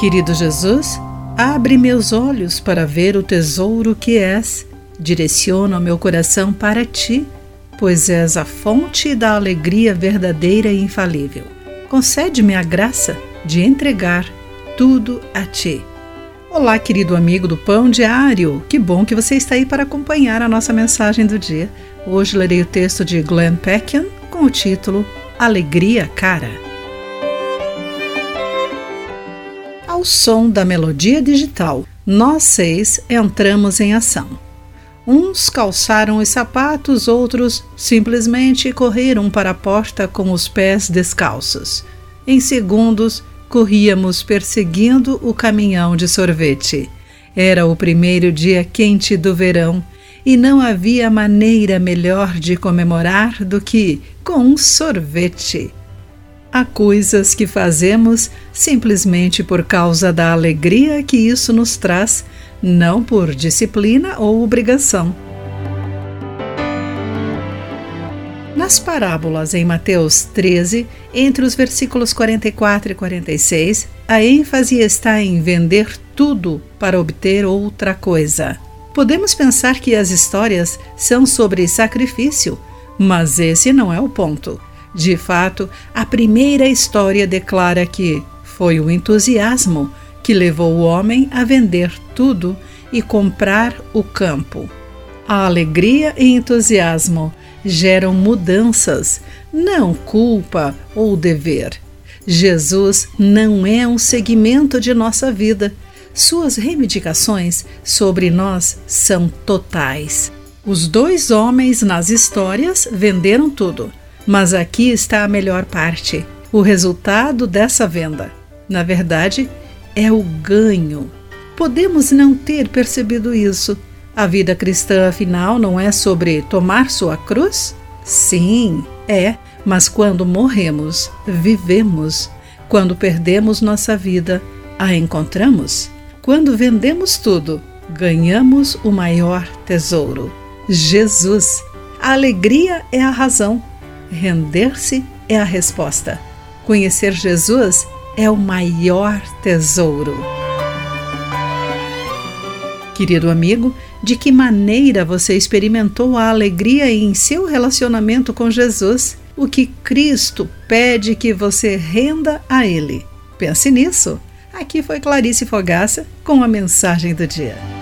Querido Jesus, abre meus olhos para ver o tesouro que és. Direciona o meu coração para ti, pois és a fonte da alegria verdadeira e infalível. Concede-me a graça de entregar tudo a ti. Olá, querido amigo do Pão Diário. Que bom que você está aí para acompanhar a nossa mensagem do dia. Hoje lerei o texto de Glenn Peckian com o título Alegria Cara. Ao som da melodia digital, nós seis entramos em ação. Uns calçaram os sapatos, outros simplesmente correram para a porta com os pés descalços. Em segundos, corríamos perseguindo o caminhão de sorvete. Era o primeiro dia quente do verão e não havia maneira melhor de comemorar do que com um sorvete. Há coisas que fazemos simplesmente por causa da alegria que isso nos traz, não por disciplina ou obrigação. Nas parábolas em Mateus 13, entre os versículos 44 e 46, a ênfase está em vender tudo para obter outra coisa. Podemos pensar que as histórias são sobre sacrifício, mas esse não é o ponto. De fato, a primeira história declara que foi o entusiasmo que levou o homem a vender tudo e comprar o campo. A alegria e entusiasmo geram mudanças, não culpa ou dever. Jesus não é um segmento de nossa vida. Suas reivindicações sobre nós são totais. Os dois homens nas histórias venderam tudo mas aqui está a melhor parte: o resultado dessa venda. Na verdade, é o ganho. Podemos não ter percebido isso. A vida cristã, afinal, não é sobre tomar sua cruz? Sim, é, mas quando morremos, vivemos. Quando perdemos nossa vida, a encontramos. Quando vendemos tudo, ganhamos o maior tesouro: Jesus. A alegria é a razão Render-se é a resposta. Conhecer Jesus é o maior tesouro. Querido amigo, de que maneira você experimentou a alegria em seu relacionamento com Jesus? O que Cristo pede que você renda a Ele? Pense nisso. Aqui foi Clarice Fogaça com a mensagem do dia.